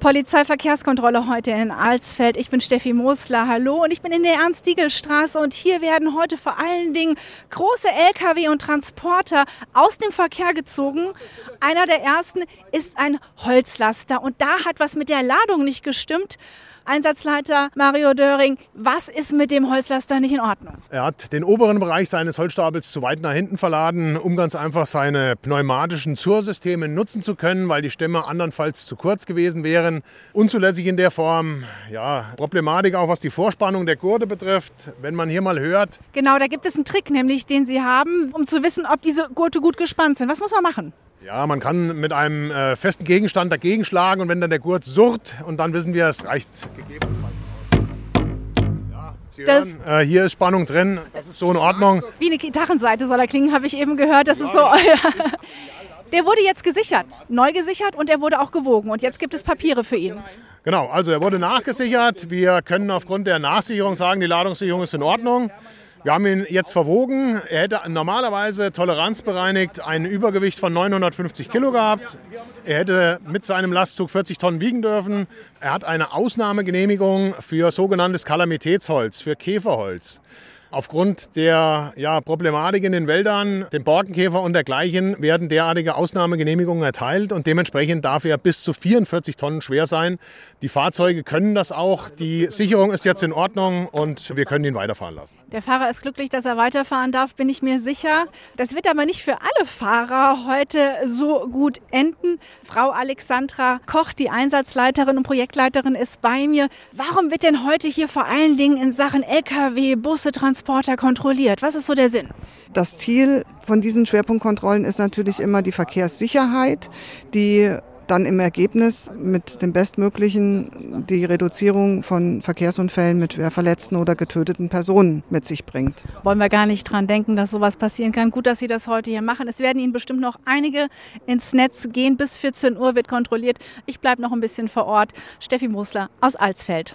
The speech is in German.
Polizeiverkehrskontrolle heute in Alsfeld. Ich bin Steffi Mosler, hallo und ich bin in der Ernst-Diegel-Straße und hier werden heute vor allen Dingen große Lkw und Transporter aus dem Verkehr gezogen. Einer der ersten ist ein Holzlaster und da hat was mit der Ladung nicht gestimmt. Einsatzleiter Mario Döring, was ist mit dem Holzlaster nicht in Ordnung? Er hat den oberen Bereich seines Holzstapels zu weit nach hinten verladen, um ganz einfach seine pneumatischen Zursysteme nutzen zu können, weil die Stämme andernfalls zu kurz gewesen wären. Unzulässig in der Form. Ja, Problematik auch, was die Vorspannung der Gurte betrifft. Wenn man hier mal hört. Genau, da gibt es einen Trick, nämlich den Sie haben, um zu wissen, ob diese Gurte gut gespannt sind. Was muss man machen? Ja, man kann mit einem äh, festen Gegenstand dagegen schlagen und wenn dann der Gurt surrt und dann wissen wir, es reicht gegebenenfalls aus. Ja, Sie hören, äh, hier ist Spannung drin, das ist so in Ordnung. Wie eine Gitarrenseite soll er klingen, habe ich eben gehört. Das ja, ist so. Der wurde jetzt gesichert, neu gesichert und er wurde auch gewogen. Und jetzt gibt es Papiere für ihn. Genau, also er wurde nachgesichert. Wir können aufgrund der Nachsicherung sagen, die Ladungssicherung ist in Ordnung. Wir haben ihn jetzt verwogen. Er hätte normalerweise toleranzbereinigt ein Übergewicht von 950 Kilo gehabt. Er hätte mit seinem Lastzug 40 Tonnen wiegen dürfen. Er hat eine Ausnahmegenehmigung für sogenanntes Kalamitätsholz, für Käferholz. Aufgrund der ja, Problematik in den Wäldern, dem Borkenkäfer und dergleichen, werden derartige Ausnahmegenehmigungen erteilt und dementsprechend darf er bis zu 44 Tonnen schwer sein. Die Fahrzeuge können das auch. Die Sicherung ist jetzt in Ordnung und wir können ihn weiterfahren lassen. Der Fahrer ist glücklich, dass er weiterfahren darf, bin ich mir sicher. Das wird aber nicht für alle Fahrer heute so gut enden. Frau Alexandra Koch, die Einsatzleiterin und Projektleiterin, ist bei mir. Warum wird denn heute hier vor allen Dingen in Sachen Lkw, Busse, Transport Transporter kontrolliert? Was ist so der Sinn? Das Ziel von diesen Schwerpunktkontrollen ist natürlich immer die Verkehrssicherheit, die dann im Ergebnis mit dem Bestmöglichen die Reduzierung von Verkehrsunfällen mit schwer verletzten oder getöteten Personen mit sich bringt. Wollen wir gar nicht dran denken, dass sowas passieren kann. Gut, dass Sie das heute hier machen. Es werden Ihnen bestimmt noch einige ins Netz gehen. Bis 14 Uhr wird kontrolliert. Ich bleibe noch ein bisschen vor Ort. Steffi Musler aus Alsfeld.